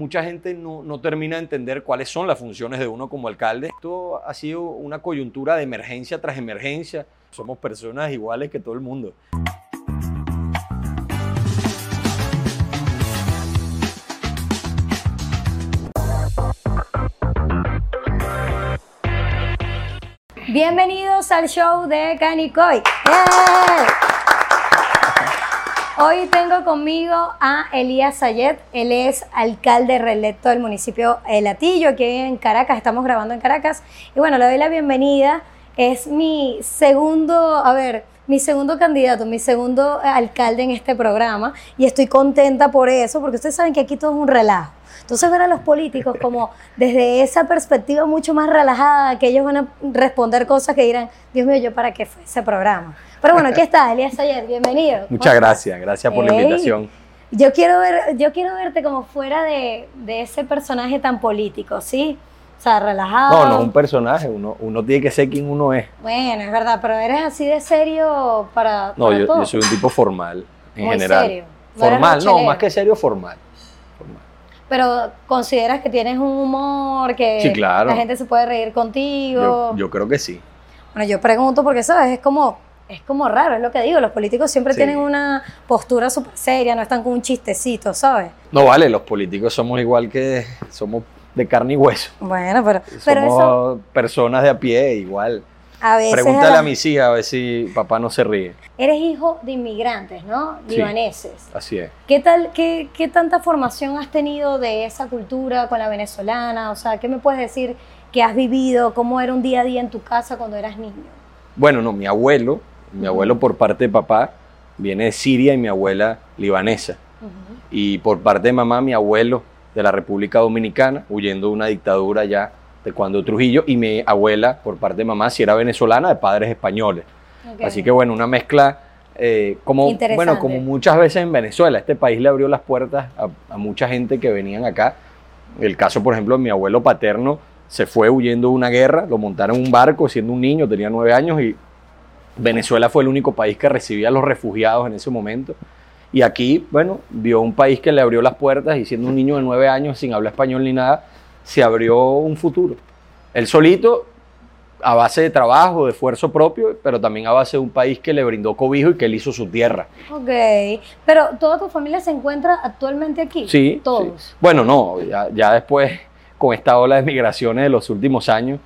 mucha gente no, no termina de entender cuáles son las funciones de uno como alcalde. Esto ha sido una coyuntura de emergencia tras emergencia. Somos personas iguales que todo el mundo. Bienvenidos al show de Canicoy. ¡Eh! Hoy tengo conmigo a Elías Sayet. Él es alcalde reelecto del municipio El Latillo, aquí en Caracas. Estamos grabando en Caracas. Y bueno, le doy la bienvenida. Es mi segundo, a ver, mi segundo candidato, mi segundo alcalde en este programa. Y estoy contenta por eso, porque ustedes saben que aquí todo es un relajo. Entonces ver a los políticos como desde esa perspectiva mucho más relajada, que ellos van a responder cosas que dirán, Dios mío, ¿yo para qué fue ese programa? Pero bueno, aquí está, Elías Ayer, bienvenido. Muchas gracias, gracias por la invitación. Yo quiero, ver, yo quiero verte como fuera de, de ese personaje tan político, ¿sí? O sea, relajado. No, no es un personaje, uno, uno tiene que ser quien uno es. Bueno, es verdad, pero eres así de serio para, No, para yo, todo. yo soy un tipo formal, en Muy general. serio. No Formal, no, más que serio, formal. Formal. Pero consideras que tienes un humor, que Sí, claro. la gente se puede reír contigo. Yo, yo creo que sí. Bueno, yo pregunto porque, ¿sabes? Es como, es como raro, es lo que digo. Los políticos siempre Sí. tienen una postura súper seria, no están con un chistecito, ¿sabes? No vale, los políticos somos igual que somos de carne y hueso. Bueno, pero, pero somos eso personas de a pie, igual. a veces... Pregúntale a la- a mis hijas a ver si papá no se ríe. Eres hijo de inmigrantes, ¿no? Sí. Libaneses. Así es. ¿Qué tal, qué, qué tanta formación has tenido de esa cultura con la venezolana? O sea, ¿qué me puedes decir que has vivido? ¿Cómo era un día a día en tu casa cuando eras niño? Bueno, no, mi abuelo, mi abuelo por parte de papá viene de Siria y mi abuela libanesa. Y por parte de mamá, mi abuelo de la República Dominicana, huyendo de una dictadura ya de cuando Trujillo, y mi abuela por parte de mamá, si era venezolana, de padres españoles. Así que bueno, una mezcla eh, como, bueno, como muchas veces en Venezuela. Este país le abrió las puertas a, a mucha gente que venían acá. El caso, por ejemplo, de mi abuelo paterno se fue huyendo de una guerra, lo montaron en un barco siendo un niño, tenía nueve años y Venezuela fue el único país que recibía a los refugiados en ese momento. Y aquí, bueno, vio un país que le abrió las puertas y siendo un niño de nueve años sin hablar español ni nada, se abrió un futuro. Él solito, a base de trabajo, de esfuerzo propio, pero también a base de un país que le brindó cobijo y que él hizo su tierra. Ok, pero ¿toda tu familia se encuentra actualmente aquí? Sí. Todos. sí. Bueno, no, ya, ya después, con esta ola de migraciones de los últimos años,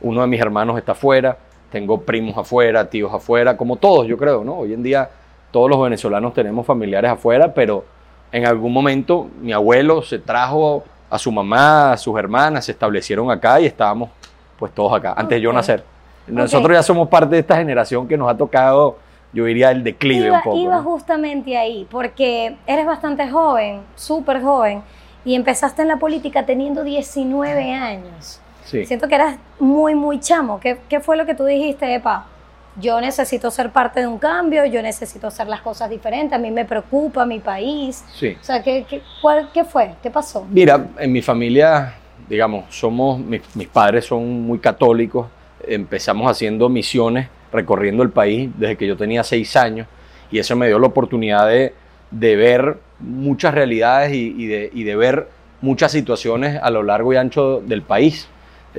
uno de mis hermanos está afuera, tengo primos afuera, tíos afuera, como todos, yo creo, ¿no? Hoy en día todos los venezolanos tenemos familiares afuera, pero en algún momento mi abuelo se trajo a su mamá, a sus hermanas, se establecieron acá y estábamos pues todos acá, antes de yo nacer. Nosotros ya somos parte de esta generación que nos ha tocado, yo diría, el declive Iba, un poco. iba ¿no? justamente ahí, porque eres bastante joven, súper joven, y empezaste en la política teniendo 19 años. Sí. Siento que eras muy, muy chamo. ¿Qué, qué fue lo que tú dijiste, Epa? Yo necesito ser parte de un cambio, yo necesito hacer las cosas diferentes, a mí me preocupa mi país. sí. O sea, ¿qué, qué, cuál- qué fue? ¿Qué pasó? Mira, en mi familia, digamos, somos, mis, mis padres son muy católicos. Empezamos haciendo misiones recorriendo el país desde que yo tenía seis años y eso me dio la oportunidad de, de ver muchas realidades y, y de, y de ver muchas situaciones a lo largo y ancho del país.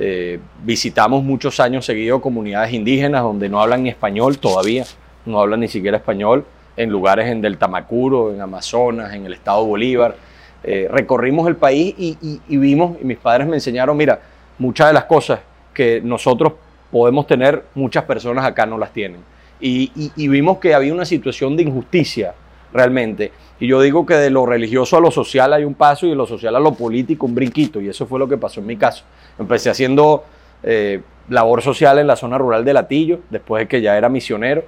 Eh, visitamos muchos años seguidos comunidades indígenas donde no hablan ni español todavía, no hablan ni siquiera español, en lugares en del Tamacuro, en Amazonas, en el estado Bolívar. Eh, recorrimos el país y, vimos, y mis padres me enseñaron, mira, muchas de las cosas que nosotros podemos tener, muchas personas acá no las tienen. Y vimos que había una situación de injusticia realmente. Y yo digo que de lo religioso a lo social hay un paso y de lo social a lo político un brinquito. Y eso fue lo que pasó en mi caso. Empecé haciendo eh, labor social en la zona rural de Latillo, después de que ya era misionero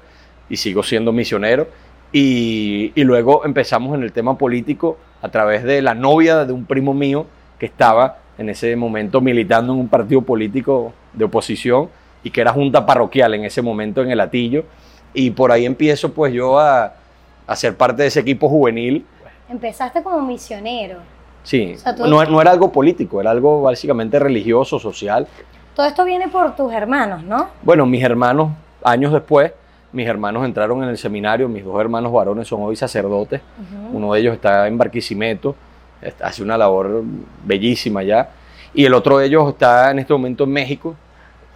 y sigo siendo misionero. Y, luego empezamos en el tema político a través de la novia de un primo mío que estaba en ese momento militando en un partido político de oposición y que era junta parroquial en ese momento en el Atillo. Y por ahí empiezo pues yo a, a ser parte de ese equipo juvenil. Empezaste como misionero. Sí, O sea, tú- no, no era algo político, era algo básicamente religioso, social. Todo esto viene por tus hermanos, ¿no? Bueno, mis hermanos, años después, mis hermanos entraron en el seminario, mis dos hermanos varones son hoy sacerdotes, uno de ellos está en Barquisimeto, hace una labor bellísima ya. Y el otro de ellos está en este momento en México.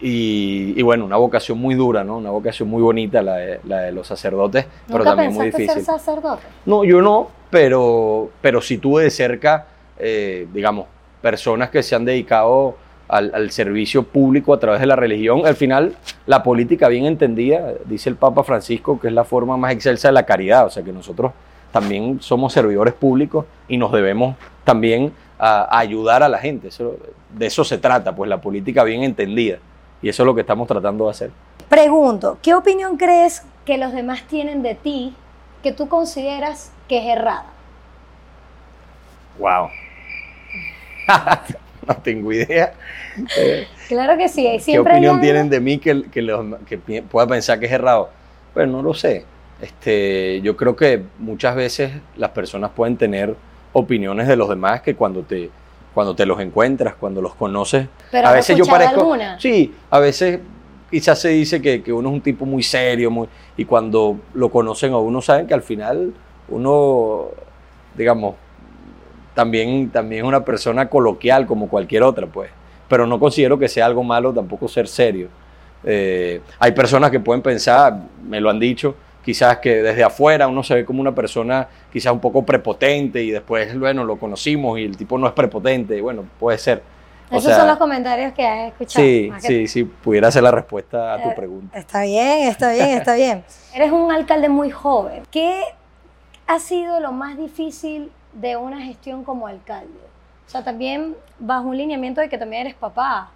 Y, y bueno, una vocación muy dura, ¿no? Una vocación muy bonita, la de, la de los sacerdotes, pero ¿Nunca también muy difícil. ser sacerdote? No, yo no, pero, pero sí tuve de cerca, eh, digamos, personas que se han dedicado al, al servicio público a través de la religión. Al final, la política bien entendida, dice el Papa Francisco, que es la forma más excelsa de la caridad, o sea que nosotros también somos servidores públicos y nos debemos también a, a ayudar a la gente. Eso- de eso se trata, pues la política bien entendida. Y eso es lo que estamos tratando de hacer. Pregunto, ¿qué opinión crees que los demás tienen de ti que tú consideras que es errada? Wow. no tengo idea. Eh, Claro que sí, ¿Qué siempre hay opinión tienen de mí que, que, los- que pi- pueda pensar que es errado? Bueno, no lo sé. Este, yo creo que muchas veces las personas pueden tener opiniones de los demás que cuando te, cuando te los encuentras, cuando los conoces, Pero a ¿has veces yo parezco... alguna? Sí, a veces quizás se dice que, que uno es un tipo muy serio muy, y cuando lo conocen a uno saben que al final uno, digamos, también, también es una persona coloquial como cualquier otra, pues. Pero no considero que sea algo malo tampoco ser serio. Eh, hay personas que pueden pensar, me lo han dicho, quizás que desde afuera uno se ve como una persona quizás un poco prepotente y después, bueno, lo conocimos y el tipo no es prepotente. Bueno, puede ser. O Esos sea, son los comentarios que has escuchado. Sí, que sí, sí, pudiera ser la respuesta a tu Eh, pregunta. Está bien, está bien, está bien. Eres un alcalde muy joven. ¿Qué ha sido lo más difícil de una gestión como alcalde? O sea, también bajo un lineamiento de que también eres papá.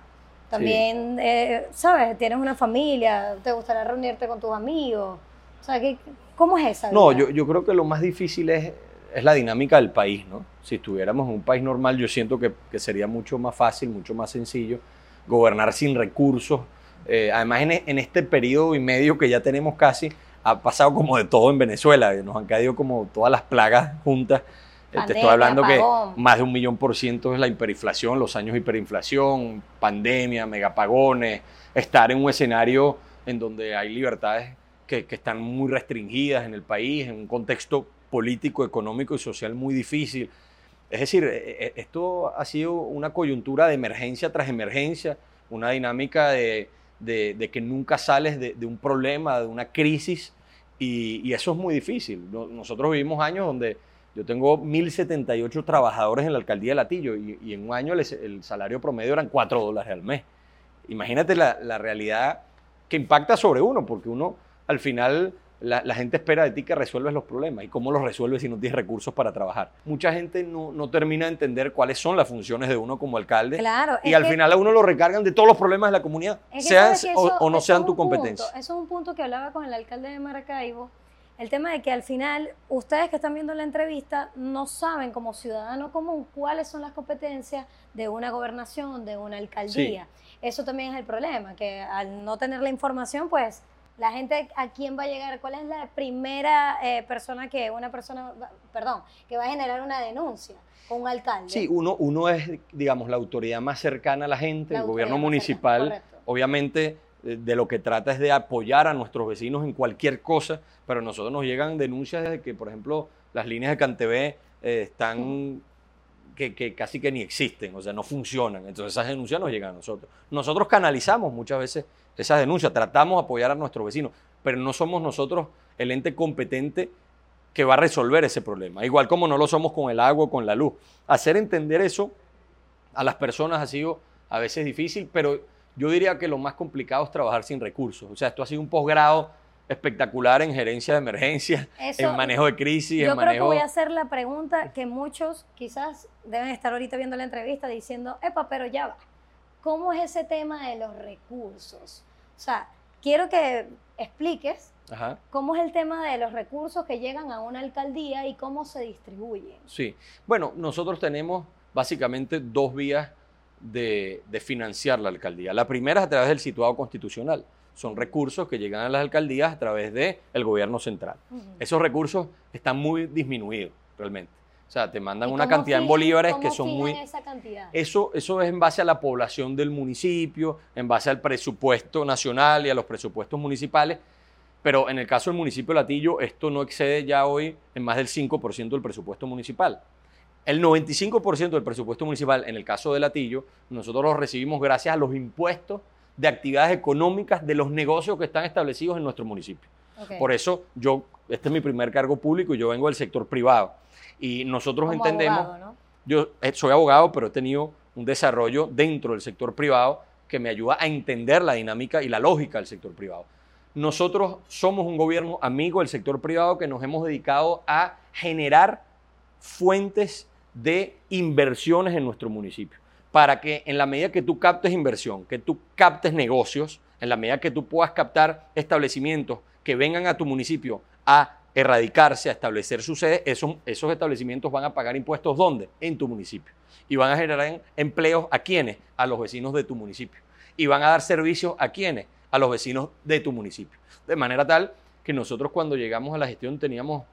También, eh, ¿sabes? Tienes una familia, te gustaría reunirte con tus amigos. O sea, ¿qué, ¿cómo es esa? No, yo, yo creo que lo más difícil es, es la dinámica del país, ¿no? Si estuviéramos en un país normal, yo siento que, que sería mucho más fácil, mucho más sencillo gobernar sin recursos. Eh, además, en, e- en este periodo y medio que ya tenemos casi, ha pasado como de todo en Venezuela. Nos han caído como todas las plagas juntas. Te estoy Pandemia, hablando apagón. que más de un millón por ciento es la hiperinflación, los años de hiperinflación, pandemia, megapagones, estar en un escenario en donde hay libertades que, están muy restringidas en el país, en un contexto político, económico y social muy difícil. Es decir, eh, eh, esto ha sido una coyuntura de emergencia tras emergencia, una dinámica de, de- que nunca sales de, un problema, de una crisis, y, eso es muy difícil. No- Nosotros vivimos años donde yo tengo 1.078 trabajadores en la alcaldía de Latillo y, en un año el, el salario promedio eran 4 dólares al mes. Imagínate la, la realidad que impacta sobre uno, porque uno al final la, la gente espera de ti que resuelves los problemas. ¿Y cómo los resuelves si no tienes recursos para trabajar? Mucha gente no, no termina de entender cuáles son las funciones de uno como alcalde. Claro, Y al que- final a uno lo recargan de todos los problemas de la comunidad, Es que sean o, no sean tu punto, competencia. eso es un punto que hablaba con el alcalde de Maracaibo. El tema de que al final, ustedes que están viendo la entrevista, no saben como ciudadano común cuáles son las competencias de una gobernación, de una alcaldía. Eso también es el problema, que al no tener la información, pues la gente a quién va a llegar, cuál es la primera eh, persona que una persona, perdón, que va a generar una denuncia con un alcalde. Sí, uno, uno es, digamos, la autoridad más cercana a la gente, La el gobierno municipal, cercana, obviamente eh, de lo que trata es de apoyar a nuestros vecinos en cualquier cosa, pero a nosotros nos llegan denuncias de que, por ejemplo, las líneas de Cantv eh, están que, que casi que ni existen, o sea, no funcionan. Entonces esas denuncias nos llegan a nosotros. Nosotros canalizamos muchas veces esas denuncias, tratamos de apoyar a nuestros vecinos, pero no somos nosotros el ente competente que va a resolver ese problema. Igual como no lo somos con el agua o con la luz. Hacer entender eso a las personas ha sido a veces difícil, pero yo diría que lo más complicado es trabajar sin recursos. O sea, esto ha sido un posgrado espectacular en gerencia de emergencia, Eso- en manejo de crisis, Yo en creo que manejo... voy a hacer la pregunta que muchos quizás deben estar ahorita viendo la entrevista diciendo, epa, pero ya va. ¿Cómo es ese tema de los recursos? O sea, quiero que expliques Ajá. cómo es el tema de los recursos que llegan a una alcaldía y cómo se distribuyen. Sí. Bueno, nosotros tenemos básicamente dos vías de, de financiar la alcaldía. La primera es a través del situado constitucional. Son recursos que llegan a las alcaldías a través del gobierno central. Esos recursos están muy disminuidos realmente. O sea, te mandan ¿Y una cantidad en bolívares que son muy... esa cantidad? Eso, eso es en base a la población del municipio, en base al presupuesto nacional y a los presupuestos municipales. Pero en el caso del municipio de Latillo, esto no excede ya hoy en más del 5% del presupuesto municipal. El 95% del presupuesto municipal, en el caso de Latillo, nosotros lo recibimos gracias a los impuestos de actividades económicas de los negocios que están establecidos en nuestro municipio. Por eso yo, este es mi primer cargo público y yo vengo del sector privado. Y nosotros Como entendemos, abogado, ¿no? yo eh, soy abogado, pero he tenido un desarrollo dentro del sector privado que me ayuda a entender la dinámica y la lógica del sector privado. Nosotros somos un gobierno amigo del sector privado que nos hemos dedicado a generar fuentes de inversiones en nuestro municipio. Para que en la medida que tú captes inversión, que tú captes negocios, en la medida que tú puedas captar establecimientos que vengan a tu municipio a erradicarse, a establecer su sede, esos, esos establecimientos van a pagar impuestos ¿dónde? En tu municipio. Y van a generar en- empleos a quiénes? A los vecinos de tu municipio. Y van a dar servicios a quiénes? A los vecinos de tu municipio. De manera tal que nosotros cuando llegamos a la gestión teníamos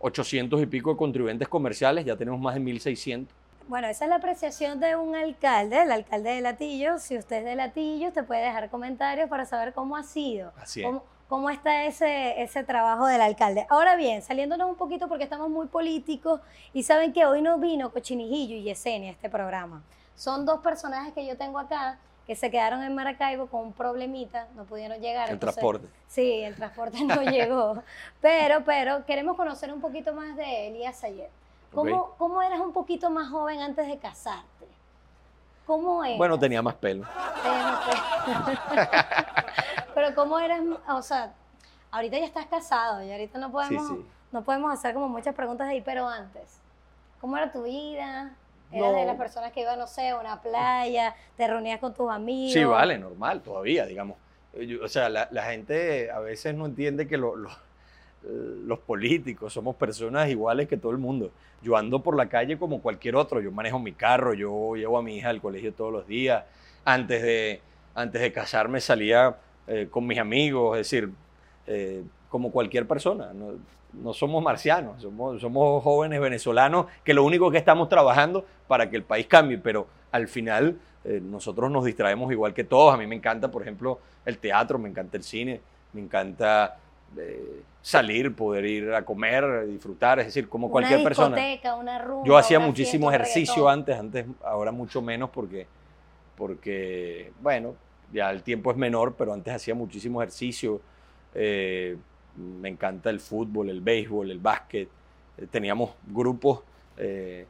800 y pico de contribuyentes comerciales, ya tenemos más de 1600. Bueno, esa es la apreciación de un alcalde, el alcalde de Latillo. Si usted es de Latillo, usted puede dejar comentarios para saber cómo ha sido, Así es. cómo, cómo está ese, ese trabajo del alcalde. Ahora bien, saliéndonos un poquito porque estamos muy políticos y saben que hoy no vino Cochinijillo y Yesenia a este programa. Son dos personajes que yo tengo acá que se quedaron en Maracaibo con un problemita, no pudieron llegar. El entonces- transporte. Sí, el transporte no llegó. Pero, pero queremos conocer un poquito más de Elías Sayet. ¿Cómo, Ok. ¿Cómo eras un poquito más joven antes de casarte? ¿Cómo eras? Bueno, tenía más pelo. Pero ¿cómo eras? O sea, ahorita ya estás casado y ahorita no podemos, sí. no podemos hacer como muchas preguntas ahí, pero antes, ¿cómo era tu vida? ¿Eras No. de las personas que iban, no sé, a una playa, te reunías con tus amigos? Sí, vale, normal, todavía, digamos. Yo- o sea, la, la gente a veces no entiende que lo- lo- los políticos somos personas iguales que todo el mundo. Yo ando por la calle como cualquier otro, yo manejo mi carro, yo llevo a mi hija al colegio todos los días. Antes de, antes de casarme salía eh, con mis amigos, es decir, eh, como cualquier persona. No, no somos marcianos, somos, somos jóvenes venezolanos que lo único que estamos trabajando para que el país cambie, pero al final eh, nosotros nos distraemos igual que todos. A mí me encanta, por ejemplo, el teatro, me encanta el cine, me encanta eh, salir, poder ir a comer, disfrutar, es decir, como cualquier una persona. discoteca, Una rumba, Yo hacía una muchísimo fiesta, ejercicio antes, antes, ahora mucho menos porque, porque, bueno, ya el tiempo es menor, pero antes hacía muchísimo ejercicio. Eh, me encanta el fútbol, el béisbol, el básquet. Eh, teníamos grupos eh,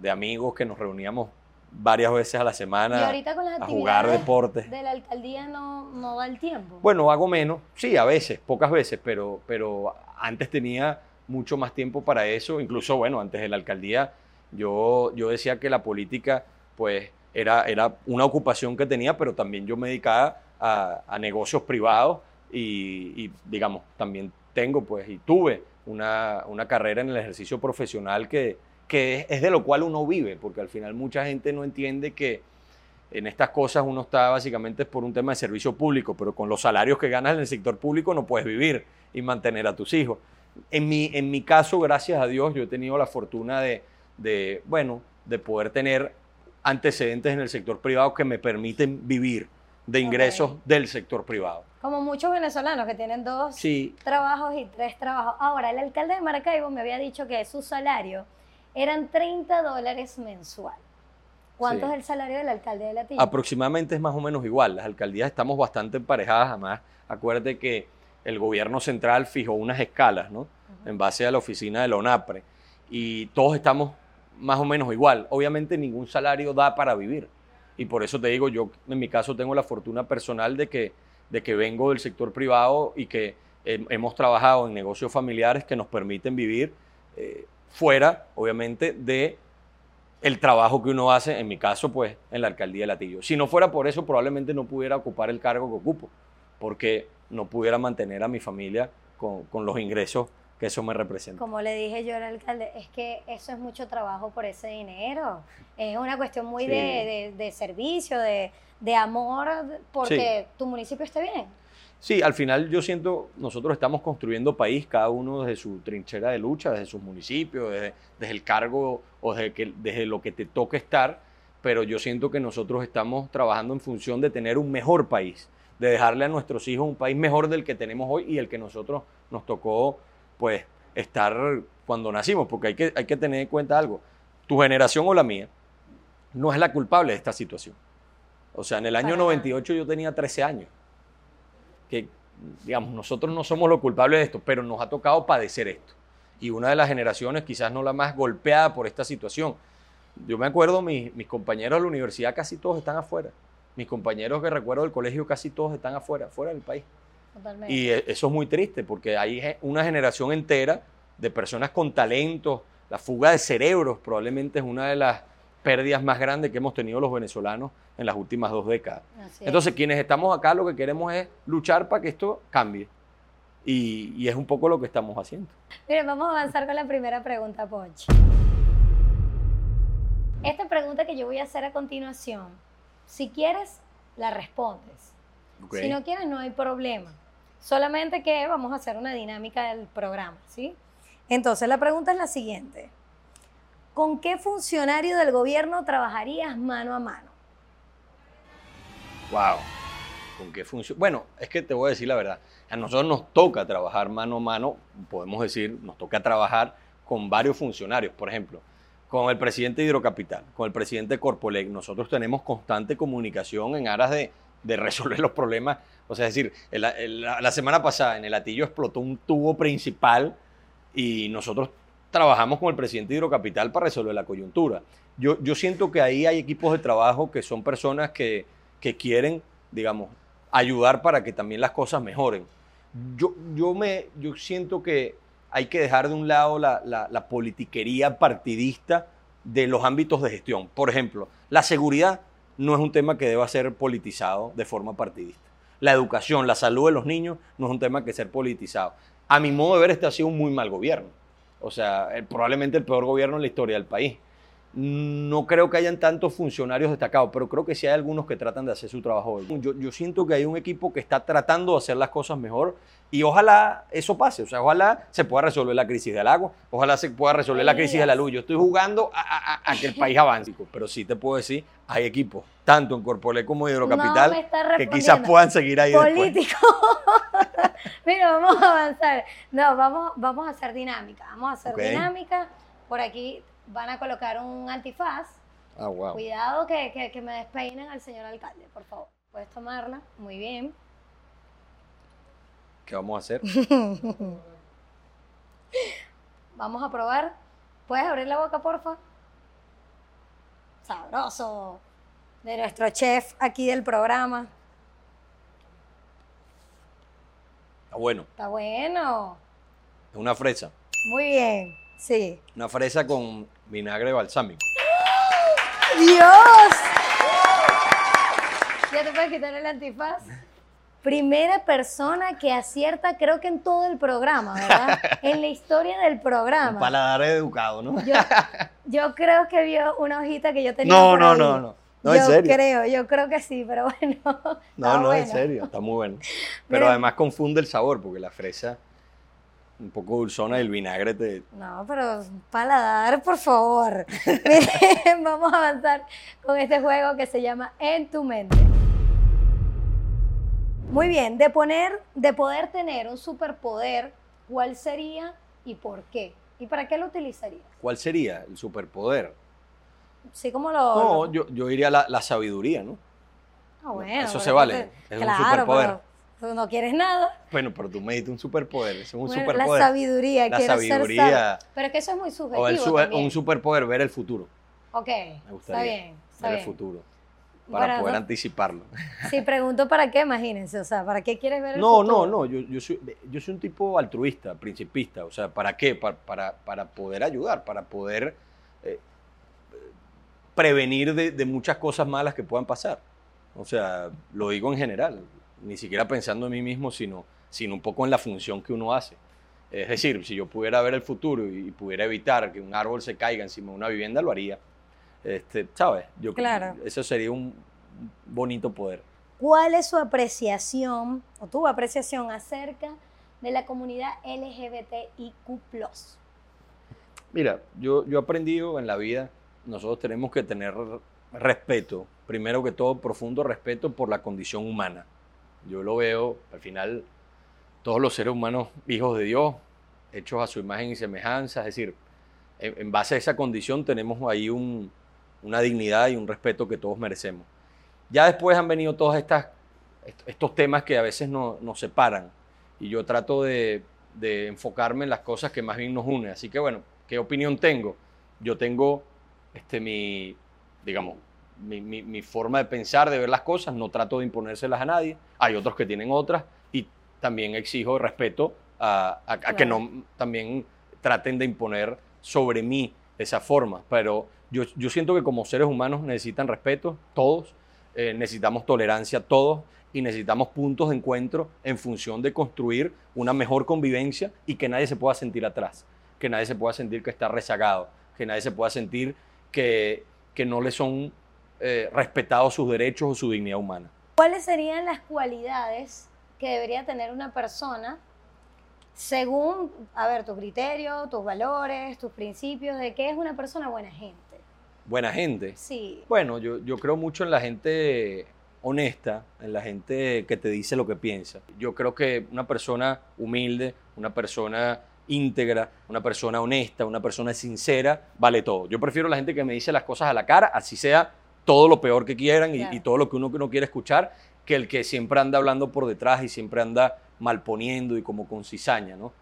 de amigos que nos reuníamos varias veces a la Y semana ahorita con las a jugar deportes. de la alcaldía no, no da el tiempo. Bueno, hago menos, sí, a veces, pocas veces, pero, pero antes tenía mucho más tiempo para eso. Incluso, bueno, antes de la alcaldía, yo, yo decía que la política, pues, era, era una ocupación que tenía, pero también yo me dedicaba a, a negocios privados y, y, digamos, también tengo, pues, y tuve una, una carrera en el ejercicio profesional que, que es, de lo cual uno vive, porque al final mucha gente no entiende que en estas cosas uno está básicamente por un tema de servicio público, pero con los salarios que ganas en el sector público no puedes vivir y mantener a tus hijos. En mi, en mi caso, gracias a Dios, yo he tenido la fortuna de, de, bueno, de poder tener antecedentes en el sector privado que me permiten vivir de ingresos del sector privado. Como muchos venezolanos que tienen dos Sí, trabajos y tres trabajos. Ahora, el alcalde de Maracaibo me había dicho que su salario eran 30 dólares mensual. ¿Cuánto Sí. es el salario del alcalde de Latillo? aproximadamente es más o menos igual. Las alcaldías estamos bastante emparejadas, además, acuérdate que el gobierno central fijó unas escalas, ¿no? En base a la oficina de la ONAPRE. Y todos estamos más o menos igual. Obviamente ningún salario da para vivir. Y por eso te digo, yo en mi caso tengo la fortuna personal de que, de que vengo del sector privado y que eh, hemos trabajado en negocios familiares que nos permiten vivir eh, fuera, obviamente, de el trabajo que uno hace, en mi caso, pues, en la alcaldía de Latillo. Si no fuera por eso, probablemente no pudiera ocupar el cargo que ocupo, porque no pudiera mantener a mi familia con, con los ingresos que eso me representa. Como le dije yo al alcalde, es que eso es mucho trabajo por ese dinero. Es una cuestión muy Sí. de, de- de servicio, de, de amor, porque tu municipio esté bien. Sí, al final yo siento, nosotros estamos construyendo país, cada uno desde su trinchera de lucha, desde sus municipios, desde, desde el cargo o desde, que, desde lo que te toque estar, pero yo siento que nosotros estamos trabajando en función de tener un mejor país, de dejarle a nuestros hijos un país mejor del que tenemos hoy y el que nosotros nos tocó, pues, estar cuando nacimos, porque hay que, hay que tener en cuenta algo. tu generación o la mía no es la culpable de esta situación. O sea, en el año Para nada. 98 yo tenía 13 años. Que, digamos, nosotros no somos los culpables de esto, pero nos ha tocado padecer esto. Y una de las generaciones, quizás no la más golpeada por esta situación. Yo me acuerdo, mis, mis compañeros de la universidad casi todos están afuera. Mis compañeros que recuerdo del colegio casi todos están afuera, fuera del país. Totalmente. Y e- eso es muy triste porque hay una generación entera de personas con talentos. La fuga de cerebros probablemente es una de las pérdidas más grandes que hemos tenido los venezolanos en las últimas dos décadas. Entonces, quienes estamos acá lo que queremos es luchar para que esto cambie. Y, y es un poco lo que estamos haciendo. Miren, vamos a avanzar con la primera pregunta, Ponchi. Esta pregunta que yo voy a hacer a continuación, si quieres, la respondes. Si no quieres, no hay problema. Solamente que vamos a hacer una dinámica del programa, ¿sí? Entonces, la pregunta es la siguiente. ¿Con qué funcionario del gobierno trabajarías mano a mano? Wow. ¿Con qué funciona? Bueno, es que te voy a decir la verdad. A nosotros nos toca trabajar mano a mano, podemos decir, nos toca trabajar con varios funcionarios. Por ejemplo, con el presidente de Hidrocapital, con el presidente de Corpolec. Nosotros tenemos constante comunicación en aras de, resolver los problemas. O sea, es decir, la, la semana pasada en el Atillo explotó un tubo principal y nosotros trabajamos con el presidente de Hidrocapital para resolver la coyuntura. Yo, yo siento que ahí hay equipos de trabajo que son personas que, que quieren, digamos, ayudar para que también las cosas mejoren. Yo, yo, me, yo siento que hay que dejar de un lado la, la- la politiquería partidista de los ámbitos de gestión. Por ejemplo, la seguridad no es un tema que deba ser politizado de forma partidista. La educación, la salud de los niños no es un tema que ser politizado. A mi modo de ver, este ha sido un muy mal gobierno. O sea, probablemente el peor gobierno en la historia del país. No creo que hayan tantos funcionarios destacados, pero creo que sí hay algunos que tratan de hacer su trabajo. Yo, yo siento que hay un equipo que está tratando de hacer las cosas mejor y ojalá eso pase. O sea, ojalá se pueda resolver la crisis del agua, ojalá se pueda resolver la crisis de la luz. Yo estoy jugando a, a- a- a que el país avance, pero sí te puedo decir, hay equipos, tanto en Corpolé como en No Hidrocapital, está que quizás puedan seguir ahí después. Mira, vamos a avanzar. No, vamos, vamos a hacer dinámica. Vamos a hacer dinámica. Por aquí van a colocar un antifaz. Ah, wow. Cuidado que, que, que me despeinen al señor alcalde, por favor. Puedes tomarla. Muy bien. ¿Qué vamos a hacer? Vamos a probar. ¿Puedes abrir la boca, porfa? Sabroso. De nuestro chef aquí del programa. Está bueno. Está bueno. Es una fresa. Muy bien. Sí. Una fresa con vinagre balsámico. ¡Dios! ¿Ya te puedes quitar el antifaz? Primera persona que acierta, creo que en todo el programa, ¿verdad? En la historia del Un programa. paladar educado, ¿no? Yo, yo creo que vio una hojita que yo tenía. No, por no, ahí. no, no. No, yo en serio. creo, yo creo que sí, pero bueno. No, no, en serio, está muy bueno. Pero Mira. además confunde el sabor, porque la fresa un poco dulzona y el vinagre te... No, pero paladar, por favor. Miren, vamos a avanzar con este juego que se llama En tu mente. Muy bien, de poner, de poder tener un superpoder, ¿cuál sería y por qué? ¿Y para qué lo utilizarías? ¿Cuál sería el superpoder? Sí, como lo. No, yo, yo diría la, la sabiduría, ¿no? Ah, bueno, eso se vale, es un superpoder. tú no quieres nada. Bueno, pero tú me diste un superpoder, eso es un Bueno, superpoder. La sabiduría, La ser sabiduría. sabio. Pero es que eso es muy subjetivo. o el su- también. un superpoder, ver el futuro. Ok, Me está gustaría bien. Está ver bien. el futuro. Para Bueno, poder no- anticiparlo. Si pregunto para qué, imagínense, o sea, ¿para qué quieres ver el No, futuro? no, no, yo, yo, soy, yo soy un tipo altruista, principista, o sea, ¿para qué? Para, para, para poder ayudar, para poder eh, prevenir de, de muchas cosas malas que puedan pasar. O sea, lo digo en general, ni siquiera pensando en mí mismo, sino, sino un poco en la función que uno hace. Es decir, si yo pudiera ver el futuro y pudiera evitar que un árbol se caiga encima de una vivienda, lo haría. Este, ¿Sabes? Yo, Claro. Eso sería un bonito poder. ¿Cuál es su apreciación o tu apreciación acerca de la comunidad LGBTIQ+. Mira, yo, yo he aprendido en la vida, nosotros tenemos que tener respeto, primero que todo, profundo respeto por la condición humana. Yo lo veo, al final, todos los seres humanos, hijos de Dios, hechos a su imagen y semejanza, es decir, en, en base a esa condición tenemos ahí un, una dignidad y un respeto que todos merecemos. Ya después han venido todos estas, est- estos temas que a veces no- nos separan y yo trato de, de enfocarme en las cosas que más bien nos unen. Así que bueno, ¿qué opinión tengo? Yo tengo este, mi, digamos, mi, mi- mi forma de pensar, de ver las cosas, no trato de imponérselas a nadie. Hay otros que tienen otras y también exijo respeto a, a- a que Claro. no también traten de imponer sobre mí esa forma. Pero yo, yo siento que como seres humanos necesitan respeto, todos, eh, necesitamos tolerancia todos y necesitamos puntos de encuentro en función de construir una mejor convivencia y que nadie se pueda sentir atrás, que nadie se pueda sentir que está rezagado, que nadie se pueda sentir que, que no le son eh, respetados sus derechos o su dignidad humana. ¿Cuáles serían las cualidades que debería tener una persona según, a ver, tu criterio, tus valores, tus principios, de qué es una persona buena gente? Buena gente. Sí. Bueno, yo, yo creo mucho en la gente honesta, en la gente que te dice lo que piensa. Yo creo que una persona humilde, una persona íntegra, una persona honesta, una persona sincera, vale todo. Yo prefiero la gente que me dice las cosas a la cara, así sea todo lo peor que quieran y, Claro. y todo lo que uno no quiere escuchar, que el que siempre anda hablando por detrás y siempre anda malponiendo y como con cizaña, ¿no?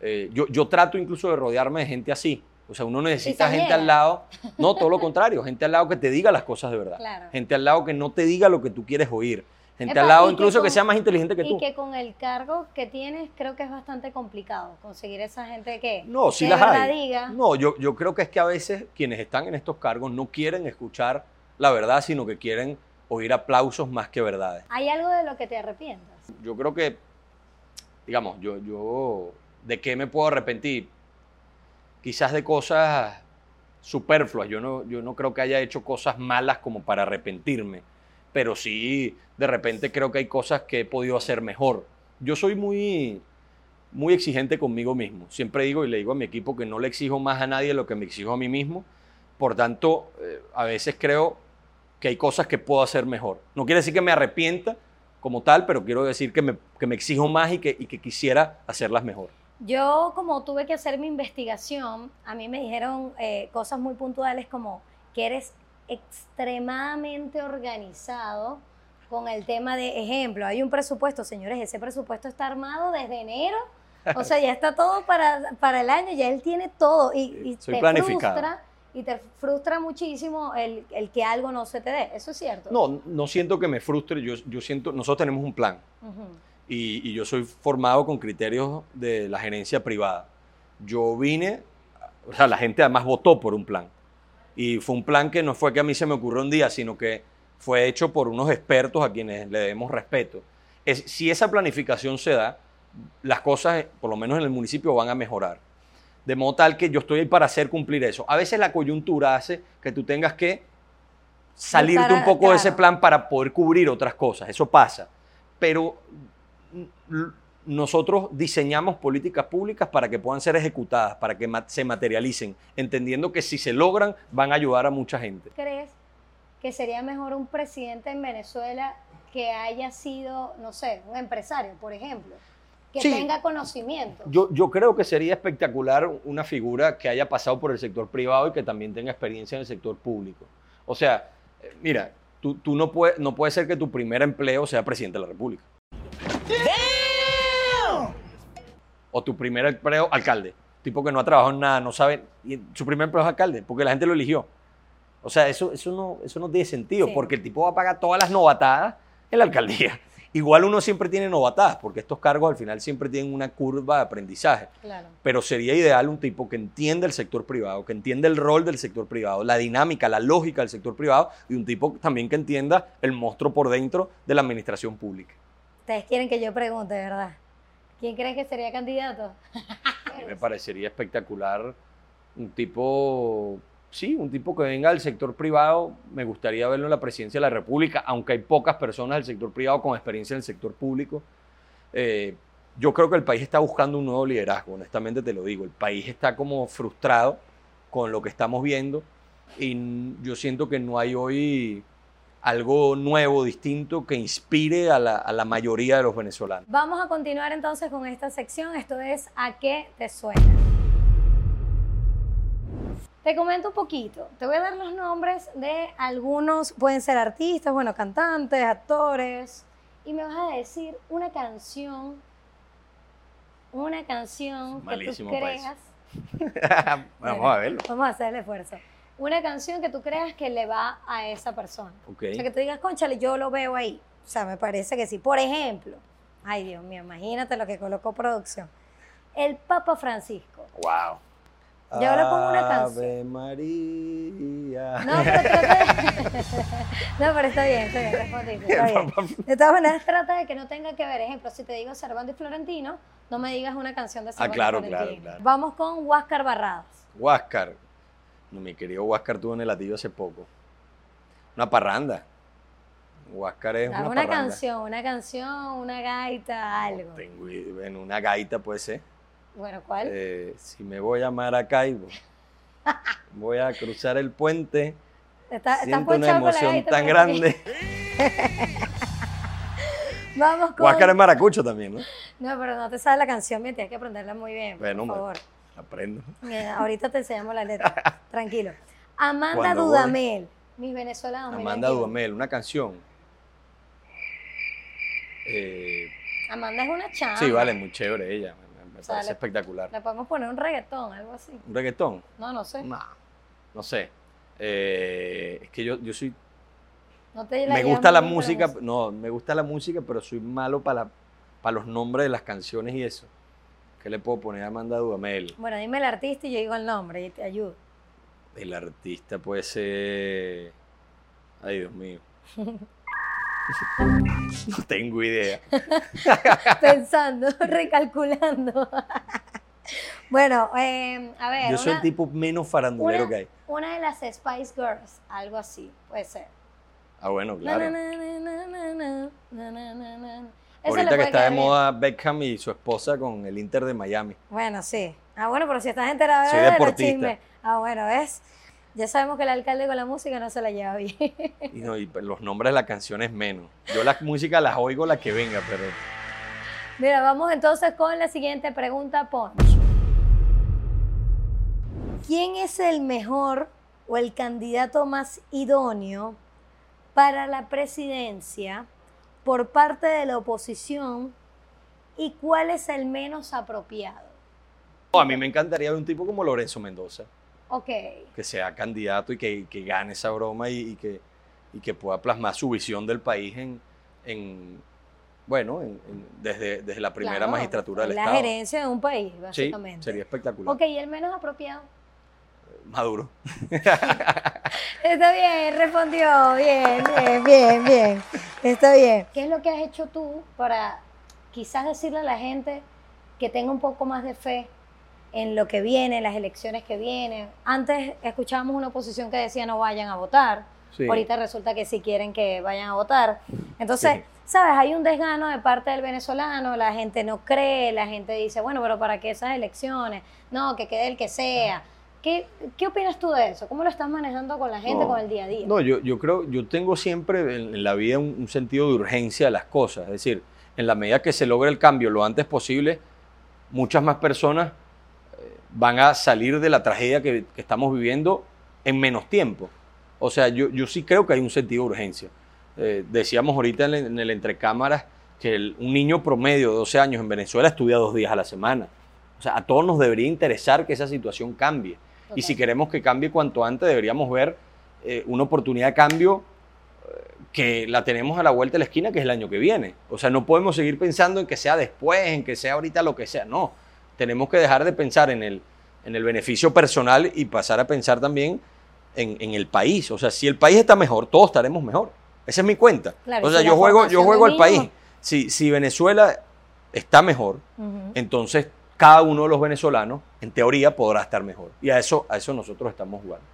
Eh, yo, yo trato incluso de rodearme de gente así. O sea, uno necesita gente al lado, no, todo lo contrario, gente al lado que te diga las cosas de verdad. Claro. Gente al lado que no te diga lo que tú quieres oír. Gente Epa, al lado y que incluso que, sea más inteligente que Y tú. que con el cargo que tienes creo que es bastante complicado conseguir esa gente que, No, sí que las hay. diga. No, yo, yo creo que es que a veces quienes están en estos cargos no quieren escuchar la verdad, sino que quieren oír aplausos más que verdades. ¿Hay algo de lo que te arrepientas? Yo creo que, digamos, yo, yo, ¿de qué me puedo arrepentir? Quizás de cosas superfluas. Yo no, yo no creo que haya hecho cosas malas como para arrepentirme, pero sí, de repente creo que hay cosas que he podido hacer mejor. Yo soy muy, muy exigente conmigo mismo. Siempre digo y le digo a mi equipo que no le exijo más a nadie lo que me exijo a mí mismo. Por tanto, eh, a veces creo que hay cosas que puedo hacer mejor. No quiere decir que me arrepienta como tal, pero quiero decir que me, que me exijo más y que, y que quisiera hacerlas mejor. Yo, como tuve que hacer mi investigación, a mí me dijeron eh, cosas muy puntuales como que eres extremadamente organizado con el tema de ejemplo. Hay un presupuesto, señores, ese presupuesto está armado desde enero. O sea, ya está todo para, para el año, ya él tiene todo. Y, y Soy te planificado. frustra, y te frustra muchísimo el, el que algo no se te dé. Eso es cierto. No, no siento que me frustre, yo, yo siento, nosotros tenemos un plan y, y yo soy formado con criterios de la gerencia privada. Yo vine, o sea, la gente además votó por un plan. Y fue un plan que no fue que a mí se me ocurrió un día, sino que fue hecho por unos expertos a quienes le debemos respeto. Es, si esa planificación se da, las cosas, por lo menos en el municipio, van a mejorar. De modo tal que yo estoy ahí para hacer cumplir eso. A veces la coyuntura hace que tú tengas que salirte un poco de ese plan para poder cubrir otras cosas. Eso pasa. Pero mm, nosotros diseñamos políticas públicas para que puedan ser ejecutadas, para que se materialicen, entendiendo que si se logran van a ayudar a mucha gente. crees que sería mejor un presidente en Venezuela que haya sido, no sé, un empresario, por ejemplo, que Sí. tenga conocimiento? Yo, yo creo que sería espectacular una figura que haya pasado por el sector privado y que también tenga experiencia en el sector público. O sea, eh, mira, tú, tú no, puedes, no puede ser que tu primer empleo sea presidente de la República. O tu primer empleo, alcalde. Tipo que no ha trabajado en nada, no sabe. Y su primer empleo es alcalde, porque la gente lo eligió. O sea, eso, eso, no, eso no tiene sentido, Sí. porque el tipo va a pagar todas las novatadas en la alcaldía. Igual uno siempre tiene novatadas, porque estos cargos al final siempre tienen una curva de aprendizaje. Claro. Pero sería ideal un tipo que entienda el sector privado, que entienda el rol del sector privado, la dinámica, la lógica del sector privado, y un tipo también que entienda el monstruo por dentro de la administración pública. Ustedes quieren que yo pregunte, ¿verdad? ¿Quién creen que sería candidato? A mí me parecería espectacular un tipo, sí, un tipo que venga del sector privado. Me gustaría verlo en la presidencia de la República, aunque hay pocas personas del sector privado con experiencia en el sector público. Eh, yo creo que el país está buscando un nuevo liderazgo, honestamente te lo digo. El país está como frustrado con lo que estamos viendo y yo siento que no hay hoy algo nuevo, distinto, que inspire a la, a la mayoría de los venezolanos. Vamos a continuar entonces con esta sección. Esto es ¿A qué te suena? Te comento un poquito. Te voy a dar los nombres de algunos, pueden ser artistas, bueno, cantantes, actores, y me vas a decir una canción, una canción que tú creas. Vamos a verlo. Vamos a hacer el esfuerzo. Una canción que tú creas que le va a esa persona. O sea, que tú digas, conchale, yo lo veo ahí. O sea, me parece que sí. Por ejemplo, ay Dios mío, imagínate lo que colocó producción. El Papa Francisco. Wow. Yo le pongo una canción. Ave María. No, pero trata de... no, pero está bien, está bien, respondiste, está bien. De todas maneras, trata de que no tenga que ver. Ejemplo, si te digo Cervantes y Florentino, no me digas una canción de Cervantes Ah, claro, y Florentino. claro, claro. Vamos con Huáscar Barradas. Huáscar. No, mi querido Huáscar tuvo en el latillo hace poco. Una parranda. Huáscar es una, Alguna parranda. canción, una canción, una gaita, algo. Tengo bueno, una gaita puede ser. Bueno, ¿cuál? Eh, si me voy a Maracaibo, voy a cruzar el puente, Está- siento una emoción tan grande. Vamos con... Huáscar es maracucho también, ¿no? No, pero no te sabes la canción, bien, tienes que aprenderla muy bien, Bueno, por favor. Aprendo. Mira, ahorita te enseñamos la letra. Tranquilo. Amanda Cuando voy. Dudamel, mis venezolanos. la Amanda. Duhamel, una canción. Eh, Amanda es una chama. sí, vale, muy chévere ella. Me, me O sea, parece le- espectacular. Le podemos poner un reggaetón, algo así. ¿Un reggaetón? No, no sé. No, no sé. Eh, es que yo, yo soy. No te la Me gusta la música, no, me gusta la música, pero soy malo para para los nombres de las canciones y eso. ¿Qué le puedo poner a Amanda Duhamel? Bueno, dime el artista y yo digo el nombre y te ayudo. El artista puede ser. Ay, Dios mío. No tengo idea. Pensando, recalculando. bueno, eh, a ver. Yo soy el tipo menos farandulero una- que hay. Una de las Spice Girls, algo así, puede ser. Ah, bueno, claro. na, na, na, Ahorita que está de moda Beckham y su esposa con el Inter de Miami. Bueno, sí. Ah, bueno, pero si estás enterado Soy de deportista. chismes. Ah, bueno, ¿ves? Ya sabemos que el alcalde con la música no se la lleva bien. Y, no, y los nombres de las canciones menos. Yo la música las oigo la que venga, pero Mira, vamos entonces con la siguiente pregunta, Poncho. ¿Quién es el mejor o el candidato más idóneo para la presidencia por parte de la oposición y cuál es el menos apropiado? A mí me encantaría ver un tipo como Lorenzo Mendoza, Ok, que sea candidato y que, que gane esa broma y, y que, y que pueda plasmar su visión del país en, en bueno, en- en- desde, desde la primera claro, magistratura del la Estado. gerencia de un país, Sí, básicamente. sería espectacular. Ok, ¿y el menos apropiado? Maduro. Está bien, respondió. Bien, bien, bien, bien. Está bien. ¿Qué es lo que has hecho tú para quizás decirle a la gente que tenga un poco más de fe en lo que viene, en las elecciones que vienen? Antes escuchábamos una oposición que decía no vayan a votar. Sí. Ahorita resulta que sí quieren que vayan a votar. Entonces, Sí. ¿sabes? Hay un desgano de parte del venezolano, la gente no cree, la gente dice, bueno, pero ¿para qué esas elecciones? No, que quede el que sea. ¿Qué, qué opinas tú de eso? ¿Cómo lo estás manejando con la gente, No. con el día a día? No, yo, yo creo, yo tengo siempre en, la vida un, un sentido de urgencia de las cosas. Es decir, en la medida que se logre el cambio lo antes posible, muchas más personas eh, van a salir de la tragedia que, que estamos viviendo en menos tiempo. O sea, yo, yo sí creo que hay un sentido de urgencia. Eh, decíamos ahorita en el, en el entrecámaras que el- un niño promedio de 12 años en Venezuela estudia dos días a la semana. O sea, a todos nos debería interesar que esa situación cambie. Y si queremos que cambie cuanto antes, deberíamos ver eh, una oportunidad de cambio eh, que la tenemos a la vuelta de la esquina, que es el año que viene. O sea, no podemos seguir pensando en que sea después, en que sea ahorita lo que sea. No, tenemos que dejar de pensar en el, en el beneficio personal y pasar a pensar también en, en el país. O sea, si el país está mejor, todos estaremos mejor. Esa es mi cuenta. Claro, o sea, si yo juego, yo juego al país. Si, si Venezuela está mejor, entonces cada uno de los venezolanos, en teoría, podrá estar mejor. Y a eso, a eso nosotros estamos jugando.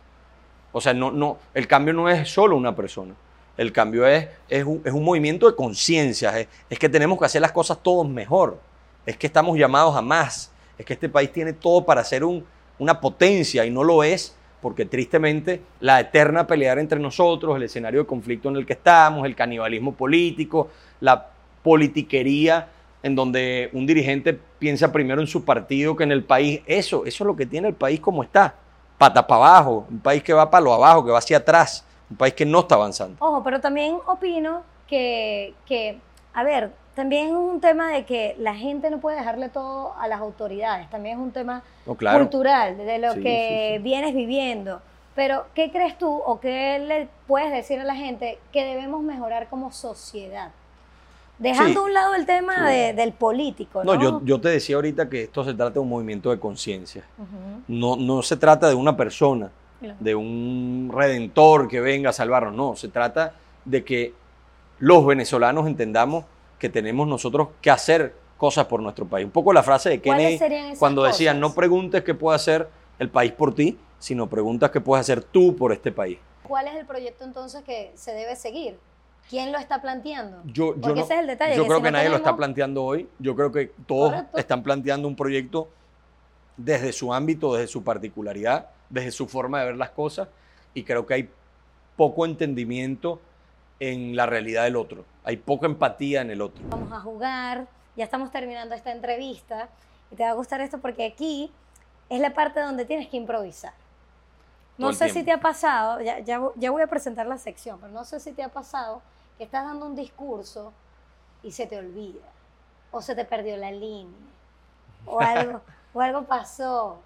O sea, no, no, el cambio no es solo una persona. El cambio es, es, un, es un movimiento de conciencia. Es, es que tenemos que hacer las cosas todos mejor. Es que estamos llamados a más. Es que este país tiene todo para ser un- una potencia y no lo es porque tristemente la eterna pelear entre nosotros, el escenario de conflicto en el que estamos, el canibalismo político, la politiquería en donde un dirigente piensa primero en su partido que en el país, eso, eso es lo que tiene el país como está. pata para abajo, un país que va para lo abajo, que va hacia atrás, un país que no está avanzando. Ojo, pero también opino que, que, a ver, también es un tema de que la gente no puede dejarle todo a las autoridades, también es un tema claro. cultural, de lo Sí, que sí, sí. vienes viviendo. Pero, ¿qué crees tú o qué le puedes decir a la gente que debemos mejorar como sociedad? Dejando Sí. a un lado el tema Sí. de- del político, ¿no? No, yo, yo te decía ahorita que esto se trata de un movimiento de conciencia. No, no se trata de una persona, Claro. de un redentor que venga a salvarnos. No, se trata de que los venezolanos entendamos que tenemos nosotros que hacer cosas por nuestro país. Un poco la frase de ¿Cuáles Kennedy cuando decía, cosas? no preguntes qué puede hacer el país por ti, sino preguntas qué puedes hacer tú por este país. ¿Cuál es el proyecto entonces que se debe seguir? ¿Quién lo está planteando? Yo, yo Porque no- ese es el detalle. yo que creo si que no nadie lo está tenemos- planteando hoy. Yo creo que todos Correcto. están planteando un proyecto desde su ámbito, desde su particularidad, desde su forma de ver las cosas. Y creo que hay poco entendimiento en la realidad del otro. Hay poca empatía en el otro. Vamos a jugar, ya estamos terminando esta entrevista y te va a gustar esto porque aquí es la parte donde tienes que improvisar. No sé si tiempo. te ha pasado, ya, ya, ya voy a presentar la sección, pero no sé si te ha pasado que estás dando un discurso y se te olvida, o se te perdió la línea, o algo, o algo pasó.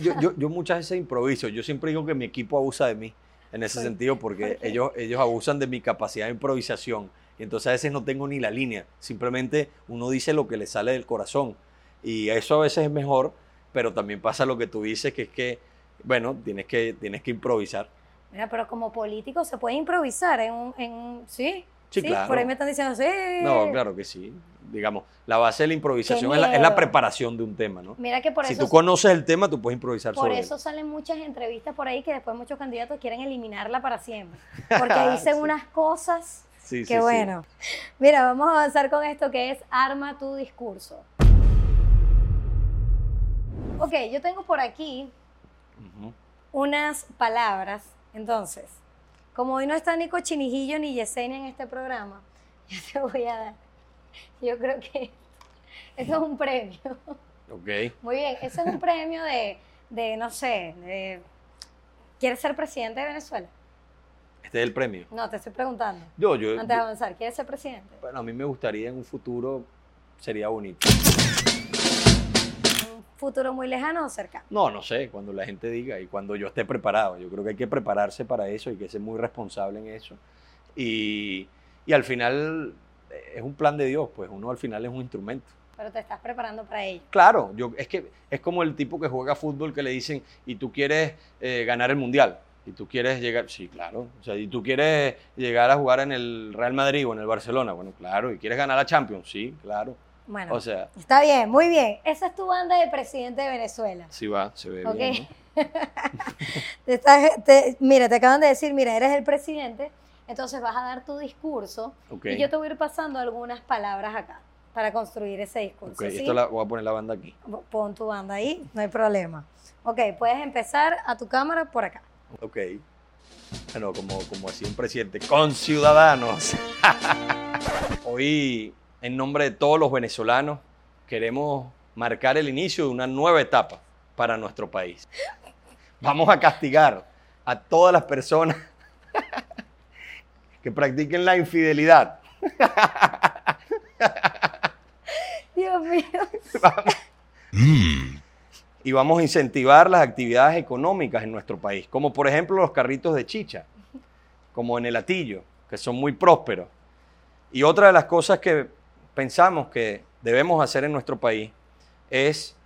Yo, yo- yo muchas veces improviso. Yo siempre digo que mi equipo abusa de mí en ese ¿Por- sentido porque por ellos, ellos abusan de mi capacidad de improvisación. Y entonces a veces no tengo ni la línea. Simplemente uno dice lo que le sale del corazón. Y eso a veces es mejor, pero también pasa lo que tú dices, que es que, bueno, tienes que, tienes que improvisar. Mira, pero como político se puede improvisar en un, en un- ¿sí? Sí, claro. Por ahí me están diciendo, sí. No, claro que sí. Digamos, la base de la improvisación es la, es la miedo. preparación de un tema, ¿no? Mira que por si eso tú conoces el tema, tú puedes improvisar Por sobre él. eso salen muchas entrevistas por ahí que después muchos candidatos quieren eliminarla para siempre. Porque dicen Sí. unas cosas Sí, sí, que sí. bueno. Mira, vamos a avanzar con esto que es arma tu discurso. Ok, yo tengo por aquí unas palabras. Entonces, como hoy no está ni Cochinijillo ni Yesenia en este programa, yo te voy a dar. Yo creo que esto es un premio. Ok. Muy bien, ese es un premio de, de no sé, de... ¿Quieres ser presidente de Venezuela? Este es el premio. No, te estoy preguntando. Yo, yo, Antes de avanzar, ¿quieres ser presidente? Bueno, a mí me gustaría en un futuro, sería bonito. ¿Un futuro muy lejano o cercano? No, no sé, cuando la gente diga y cuando yo esté preparado. Yo creo que hay que prepararse para eso y que ser muy responsable en eso. Y, y al final eh, es un plan de Dios, pues uno al final es un instrumento. Pero te estás preparando para ello. Claro, yo, es que es como el tipo que juega fútbol que le dicen, y tú quieres eh, ganar el mundial, y tú quieres llegar, sí, claro, o sea, y tú quieres llegar a jugar en el Real Madrid o en el Barcelona, bueno, claro, y quieres ganar la Champions, sí, claro. Bueno, O sea, está bien, muy bien. Esa es tu banda de presidente de Venezuela. sí va, se ve bien, ¿no? Te estás- te- mira, te acaban de decir, mira, eres el presidente, entonces vas a dar tu discurso Ok. y yo te voy a ir pasando algunas palabras acá para construir ese discurso. Ok, ¿sí? esto la, voy a poner la banda aquí. Pon tu banda ahí, no hay problema. Ok, puedes empezar a tu cámara por acá. Ok. Bueno, como, como así un presidente, con ciudadanos. Hoy, en nombre de todos los venezolanos, queremos marcar el inicio de una nueva etapa para nuestro país. Vamos a castigar a todas las personas que practiquen la infidelidad. Dios mío. y vamos a incentivar las actividades económicas en nuestro país, como por ejemplo los carritos de chicha, como en el Atillo, que son muy prósperos. Y otra de las cosas que pensamos que debemos hacer en nuestro país es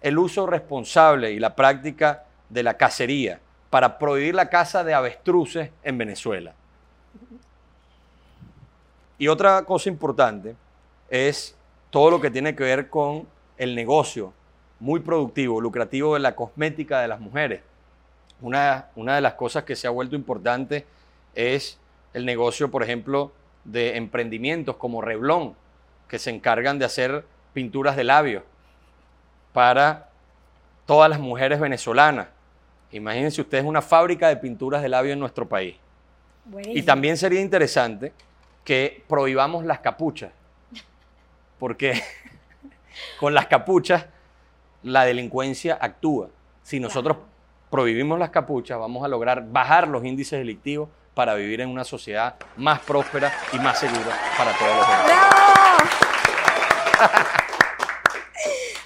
el uso responsable y la práctica de la cacería para prohibir la caza de avestruces en Venezuela. Y otra cosa importante es todo lo que tiene que ver con el negocio muy productivo, lucrativo de la cosmética de las mujeres. Una, una de las cosas que se ha vuelto importante es el negocio, por ejemplo, de emprendimientos como Reblón, que se encargan de hacer pinturas de labios para todas las mujeres venezolanas. Imagínense ustedes una fábrica de pinturas de labios en nuestro país. Y también sería interesante que prohibamos las capuchas, porque con las capuchas la delincuencia actúa. Si nosotros Claro. prohibimos las capuchas, vamos a lograr bajar los índices delictivos para vivir en una sociedad más próspera y más segura para todos los demás.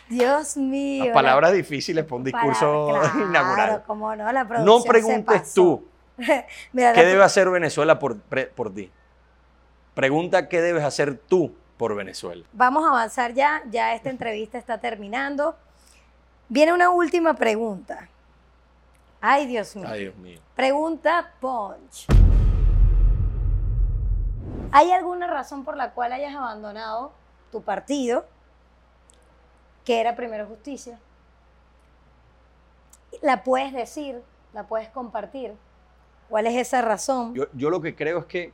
Dios mío. Las palabras difíciles para un discurso claro, inaugural. cómo no, la preguntes tú Mira, qué debe hacer Venezuela por, por ti. Pregunta qué debes hacer tú por Venezuela. Vamos a avanzar ya, ya esta entrevista está terminando. Viene una última pregunta. Ay, Dios mío. Ay, Dios mío. Pregunta Punch. ¿Hay alguna razón por la cual hayas abandonado tu partido, que era Primero Justicia? La puedes decir, la puedes compartir. ¿Cuál es esa razón? Yo, yo lo que creo es que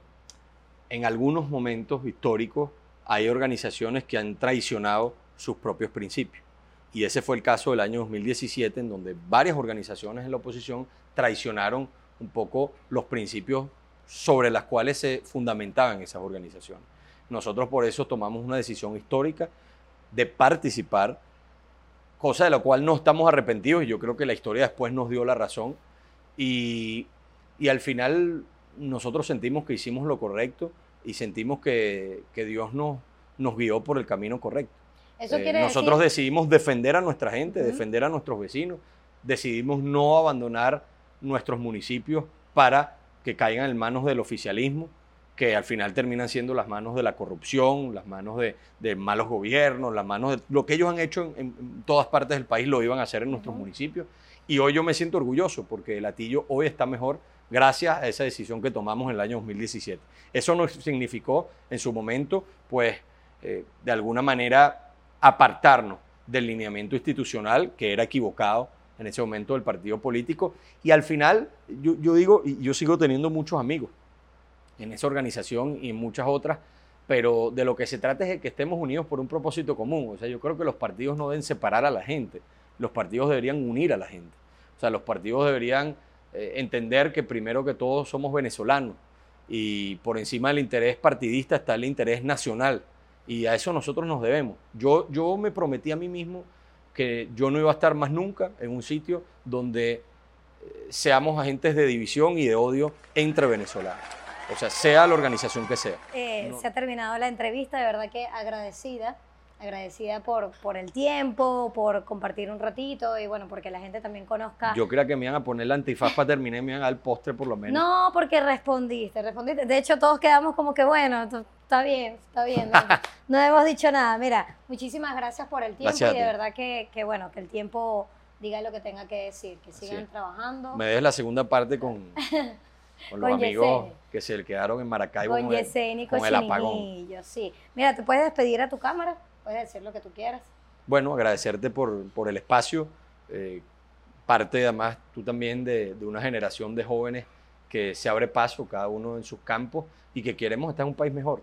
en algunos momentos históricos hay organizaciones que han traicionado sus propios principios. Y ese fue el caso del año 2017, en donde varias organizaciones en la oposición traicionaron un poco los principios sobre los cuales se fundamentaban esas organizaciones. Nosotros por eso tomamos una decisión histórica de participar, cosa de la cual no estamos arrepentidos y yo creo que la historia después nos dio la razón. Y, y al final nosotros sentimos que hicimos lo correcto y sentimos que, que Dios nos, nos guió por el camino correcto. Eso Eh, nosotros decir... decidimos defender a nuestra gente, defender a nuestros vecinos, decidimos no abandonar nuestros municipios para que caigan en manos del oficialismo, que al final terminan siendo las manos de la corrupción, las manos de, de malos gobiernos, las manos de lo que ellos han hecho en, en todas partes del país lo iban a hacer en nuestros municipios. Y hoy yo me siento orgulloso porque el Atillo hoy está mejor gracias a esa decisión que tomamos en el año 2017. Eso no significó en su momento, pues, eh, de alguna manera apartarnos del lineamiento institucional que era equivocado en ese momento del partido político. Y al final, yo, yo digo, y yo sigo teniendo muchos amigos en esa organización y en muchas otras, pero de lo que se trata es de que estemos unidos por un propósito común. O sea, yo creo que los partidos no deben separar a la gente, los partidos deberían unir a la gente. O sea, los partidos deberían eh, entender que primero que todo somos venezolanos y por encima del interés partidista está el interés nacional y a eso nosotros nos debemos. Yo, yo me prometí a mí mismo que yo no iba a estar más nunca en un sitio donde eh, seamos agentes de división y de odio entre venezolanos. O sea, sea la organización que sea. Eh, No. Se ha terminado la entrevista, de verdad que agradecida, agradecida por, por el tiempo, por compartir un ratito y bueno, porque la gente también conozca. Yo creía que me iban a poner la antifaz para terminar y me iban a dar el postre por lo menos. No, porque respondiste, respondiste. De hecho, todos quedamos como que bueno, está bien, está bien. No, no hemos dicho nada. Mira, muchísimas gracias por el tiempo Gracias y de verdad que, que bueno, que el tiempo diga lo que tenga que decir, que sigan trabajando. Me dejes la segunda parte con, con los Con amigos Yesenia. que se quedaron en Maracaibo con con el- con el apagón. Sí. Mira, te puedes despedir a tu cámara, puedes decir lo que tú quieras. Bueno, agradecerte por, por el espacio. eh, parte además tú también de, de una generación de jóvenes que se abre paso, cada uno en sus campos, y que queremos estar en un país mejor.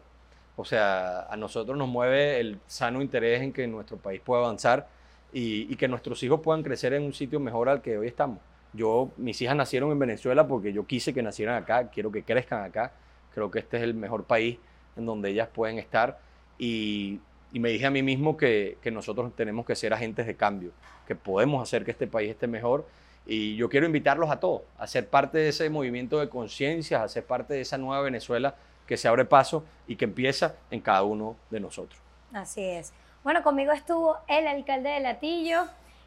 O sea, a nosotros nos mueve el sano interés en que nuestro país pueda avanzar y, y que nuestros hijos puedan crecer en un sitio mejor al que hoy estamos. Yo, mis hijas nacieron en Venezuela porque yo quise que nacieran acá, quiero que crezcan acá. Creo que este es el mejor país en donde ellas pueden estar. Y, y me dije a mí mismo que, que nosotros tenemos que ser agentes de cambio, que podemos hacer que este país esté mejor. Y yo quiero invitarlos a todos, a ser parte de ese movimiento de conciencia, a ser parte de esa nueva Venezuela que se abre paso y que empieza en cada uno de nosotros. Así es. Bueno, conmigo estuvo el alcalde de Latillo,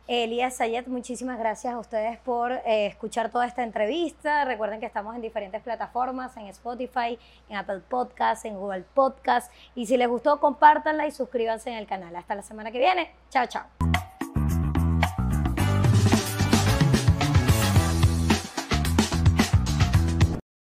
Elías Sayet. Muchísimas gracias a ustedes por eh, escuchar toda esta entrevista. Recuerden que estamos en diferentes plataformas, en Spotify, en Apple Podcasts, en Google Podcasts. Y si les gustó, compártanla y suscríbanse en el canal. Hasta la semana que viene. Chao, chao.